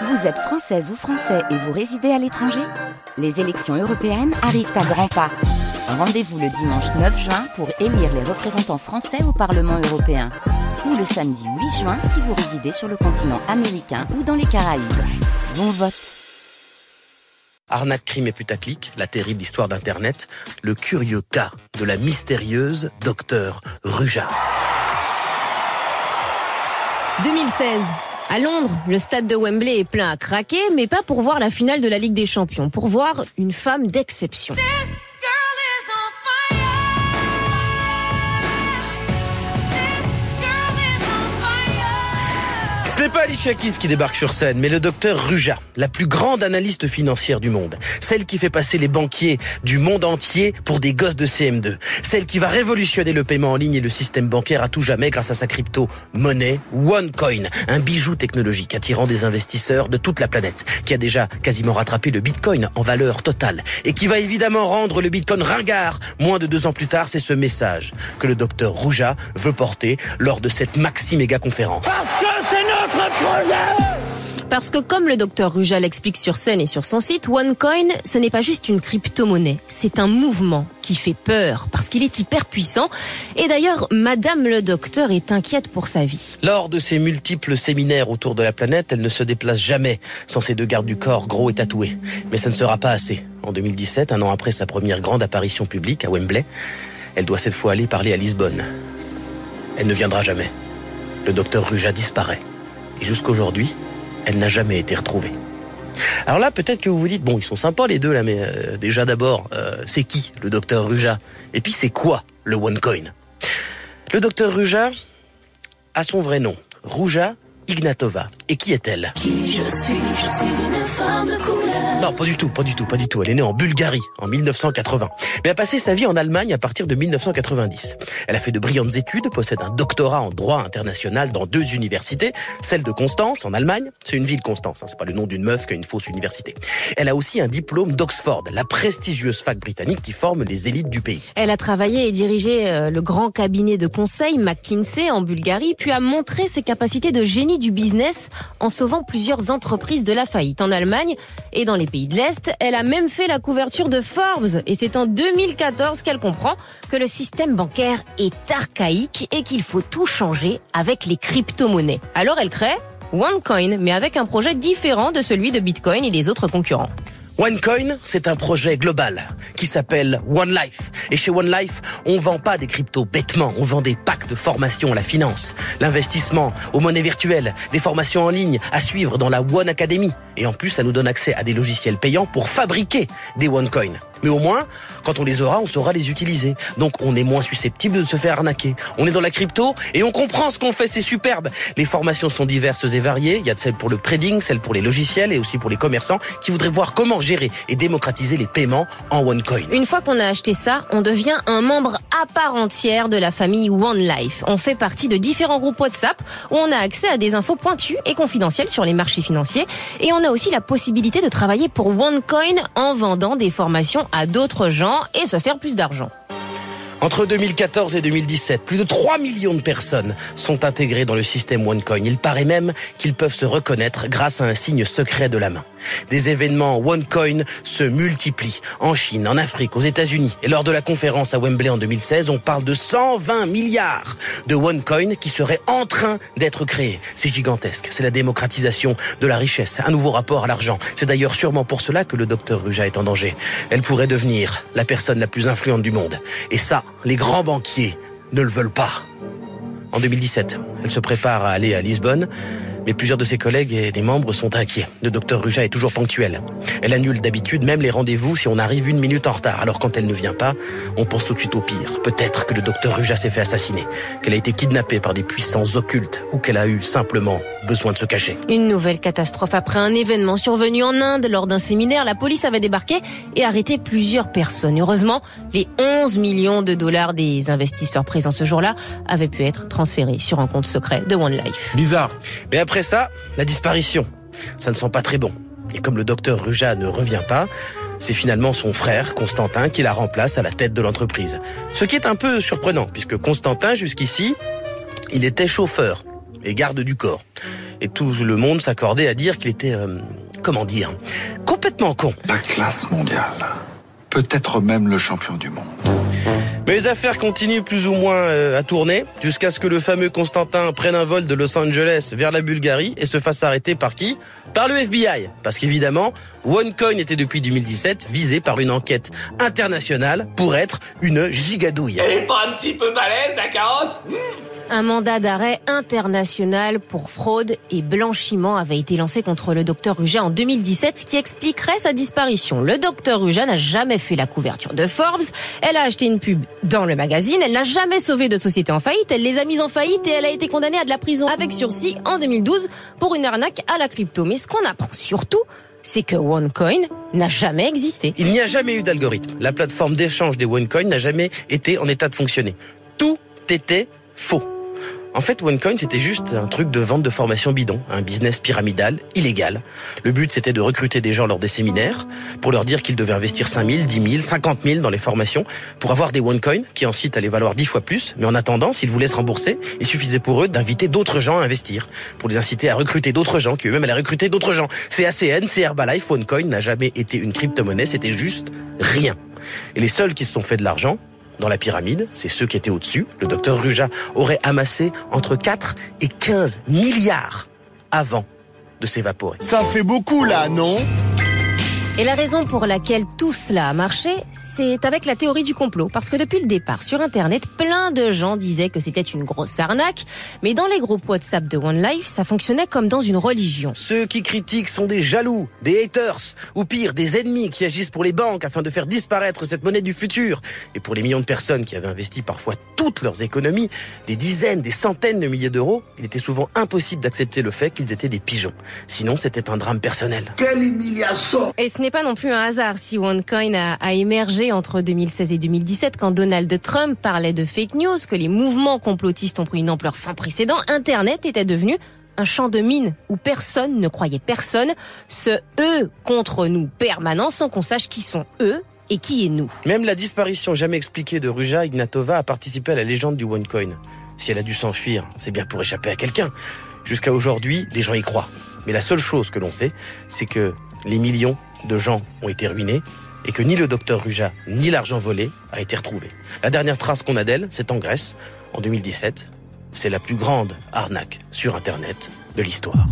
Vous êtes française ou français et vous résidez à l'étranger Les élections européennes arrivent à grands pas. Rendez-vous le dimanche 9 juin pour élire les représentants français au Parlement européen. Ou le samedi 8 juin si vous résidez sur le continent américain ou dans les Caraïbes. Bon vote Arnaque, crime et putaclic, la terrible histoire d'Internet, le curieux cas de la mystérieuse docteur Ruja. 2016. À Londres, le stade de Wembley est plein à craquer, mais pas pour voir la finale de la Ligue des Champions, pour voir une femme d'exception. Ce n'est pas Alicia Keys qui débarque sur scène, mais le docteur Ruja, la plus grande analyste financière du monde. Celle qui fait passer les banquiers du monde entier pour des gosses de CM2. Celle qui va révolutionner le paiement en ligne et le système bancaire à tout jamais grâce à sa crypto-monnaie OneCoin. Un bijou technologique attirant des investisseurs de toute la planète, qui a déjà quasiment rattrapé le Bitcoin en valeur totale. Et qui va évidemment rendre le Bitcoin ringard. Moins de deux ans plus tard, c'est ce message que le docteur Ruja veut porter lors de cette maxi méga conférence. C'est Parce que comme le docteur Ruja l'explique sur scène et sur son site, OneCoin, ce n'est pas juste une crypto-monnaie, c'est un mouvement qui fait peur parce qu'il est hyper puissant. Et d'ailleurs, Madame le docteur est inquiète pour sa vie. Lors de ses multiples séminaires autour de la planète, elle ne se déplace jamais sans ses deux gardes du corps gros et tatoués. Mais ça ne sera pas assez. En 2017, un an après sa première grande apparition publique à Wembley, elle doit cette fois aller parler à Lisbonne. Elle ne viendra jamais. Le docteur Ruja disparaît. Et jusqu'aujourd'hui, elle n'a jamais été retrouvée. Alors là, peut-être que vous vous dites, bon, ils sont sympas les deux là, mais euh, déjà d'abord, euh, c'est qui le docteur Ruja? Et puis c'est quoi le OneCoin Le docteur Ruja a son vrai nom, Ruja Ignatova. Et qui est-elle? Qui je suis, je suis une femme de couleur. Non, pas du tout, pas du tout, pas du tout. Elle est née en Bulgarie en 1980, mais a passé sa vie en Allemagne à partir de 1990. Elle a fait de brillantes études, possède un doctorat en droit international dans deux universités, celle de Constance en Allemagne, c'est une ville Constance, hein, c'est pas le nom d'une meuf qui a une fausse université. Elle a aussi un diplôme d'Oxford, la prestigieuse fac britannique qui forme les élites du pays. Elle a travaillé et dirigé euh, le grand cabinet de conseil McKinsey en Bulgarie, puis a montré ses capacités de génie du business en sauvant plusieurs entreprises de la faillite en Allemagne et dans les pays de l'Est. Elle a même fait la couverture de Forbes et c'est en 2014 qu'elle comprend que le système bancaire est archaïque et qu'il faut tout changer avec les crypto-monnaies. Alors elle crée OneCoin, mais avec un projet différent de celui de Bitcoin et des autres concurrents. OneCoin, c'est un projet global qui s'appelle One Life. Et chez One Life, on vend pas des cryptos bêtement, on vend des packs de formation à la finance, l'investissement, aux monnaies virtuelles, des formations en ligne à suivre dans la One Academy. Et en plus, ça nous donne accès à des logiciels payants pour fabriquer des OneCoin. Mais au moins, quand on les aura, on saura les utiliser. Donc on est moins susceptible de se faire arnaquer. On est dans la crypto et on comprend ce qu'on fait, c'est superbe. Les formations sont diverses et variées. Il y a de celles pour le trading, celles pour les logiciels et aussi pour les commerçants qui voudraient voir comment gérer et démocratiser les paiements en OneCoin. Une fois qu'on a acheté ça, on devient un membre à part entière de la famille One Life. On fait partie de différents groupes WhatsApp où on a accès à des infos pointues et confidentielles sur les marchés financiers. Et on a aussi la possibilité de travailler pour OneCoin en vendant des formations à d'autres gens et se faire plus d'argent. Entre 2014 et 2017, plus de 3 millions de personnes sont intégrées dans le système OneCoin. Il paraît même qu'ils peuvent se reconnaître grâce à un signe secret de la main. Des événements OneCoin se multiplient en Chine, en Afrique, aux États-Unis. Et lors de la conférence à Wembley en 2016, on parle de 120 milliards de OneCoin qui seraient en train d'être créés. C'est gigantesque. C'est la démocratisation de la richesse, un nouveau rapport à l'argent. C'est d'ailleurs sûrement pour cela que le docteur Ruja est en danger. Elle pourrait devenir la personne la plus influente du monde. Et ça, les grands banquiers ne le veulent pas. En 2017, elle se prépare à aller à Lisbonne, mais plusieurs de ses collègues et des membres sont inquiets. Le docteur Ruja est toujours ponctuel. Elle annule d'habitude même les rendez-vous si on arrive une minute en retard. Alors quand elle ne vient pas, on pense tout de suite au pire. Peut-être que le docteur Ruja s'est fait assassiner, qu'elle a été kidnappée par des puissances occultes ou qu'elle a eu simplement besoin de se cacher. Une nouvelle catastrophe après un événement survenu en Inde lors d'un séminaire. La police avait débarqué et arrêté plusieurs personnes. Heureusement, les 11 millions de dollars des investisseurs présents ce jour-là avaient pu être transférés sur un compte secret de One Life. Bizarre. Mais après ça, la disparition. Ça ne sent pas très bon. Et comme le docteur Ruja ne revient pas, c'est finalement son frère, Constantin, qui la remplace à la tête de l'entreprise. Ce qui est un peu surprenant, puisque Constantin, jusqu'ici, il était chauffeur et garde du corps. Et tout le monde s'accordait à dire qu'il était, euh, comment dire, complètement con. La classe mondiale. Peut-être même le champion du monde. Mais les affaires continuent plus ou moins euh, à tourner jusqu'à ce que le fameux Constantin prenne un vol de Los Angeles vers la Bulgarie et se fasse arrêter par qui? Par le FBI. Parce qu'évidemment, OneCoin était depuis 2017 visé par une enquête internationale pour être une gigadouille. Elle est pas un petit peu balèze, la carotte? Un mandat d'arrêt international pour fraude et blanchiment avait été lancé contre le docteur Ruja en 2017, ce qui expliquerait sa disparition. Le docteur Ruja n'a jamais fait la couverture de Forbes, elle a acheté une pub dans le magazine, elle n'a jamais sauvé de société en faillite, elle les a mises en faillite et elle a été condamnée à de la prison avec sursis en 2012 pour une arnaque à la crypto. Mais ce qu'on apprend surtout, c'est que OneCoin n'a jamais existé. Il n'y a jamais eu d'algorithme. La plateforme d'échange des OneCoin n'a jamais été en état de fonctionner. Tout était faux. En fait, OneCoin, c'était juste un truc de vente de formation bidon, un business pyramidal, illégal. Le but, c'était de recruter des gens lors des séminaires pour leur dire qu'ils devaient investir 5 000, 10 000, 50 000 dans les formations pour avoir des OneCoin qui ensuite allaient valoir 10 fois plus. Mais en attendant, s'ils voulaient se rembourser, il suffisait pour eux d'inviter d'autres gens à investir, pour les inciter à recruter d'autres gens qui eux-mêmes allaient recruter d'autres gens. C'est ACN, c'est Herbalife, OneCoin n'a jamais été une crypto-monnaie, c'était juste rien. Et les seuls qui se sont fait de l'argent, dans la pyramide, c'est ceux qui étaient au-dessus. Le docteur Ruja aurait amassé entre 4 et 15 milliards avant de s'évaporer. Ça fait beaucoup là, non? Et la raison pour laquelle tout cela a marché, c'est avec la théorie du complot. Parce que depuis le départ, sur Internet, plein de gens disaient que c'était une grosse arnaque. Mais dans les groupes WhatsApp de One Life, ça fonctionnait comme dans une religion. Ceux qui critiquent sont des jaloux, des haters, ou pire, des ennemis qui agissent pour les banques afin de faire disparaître cette monnaie du futur. Et pour les millions de personnes qui avaient investi parfois toutes leurs économies, des dizaines, des centaines de milliers d'euros, il était souvent impossible d'accepter le fait qu'ils étaient des pigeons. Sinon, c'était un drame personnel. Quelle humiliation Et ce n'est pas non plus un hasard si OneCoin a, émergé entre 2016 et 2017 quand Donald Trump parlait de fake news, que les mouvements complotistes ont pris une ampleur sans précédent. Internet était devenu un champ de mine où personne ne croyait personne. Ce eux contre nous permanent sans qu'on sache qui sont eux et qui est nous. Même la disparition jamais expliquée de Ruja Ignatova a participé à la légende du OneCoin. Si elle a dû s'enfuir, c'est bien pour échapper à quelqu'un. Jusqu'à aujourd'hui, des gens y croient. Mais la seule chose que l'on sait, c'est que les millions de gens ont été ruinés et que ni le docteur Ruja ni l'argent volé a été retrouvé. La dernière trace qu'on a d'elle, c'est en Grèce, en 2017. C'est la plus grande arnaque sur Internet de l'histoire.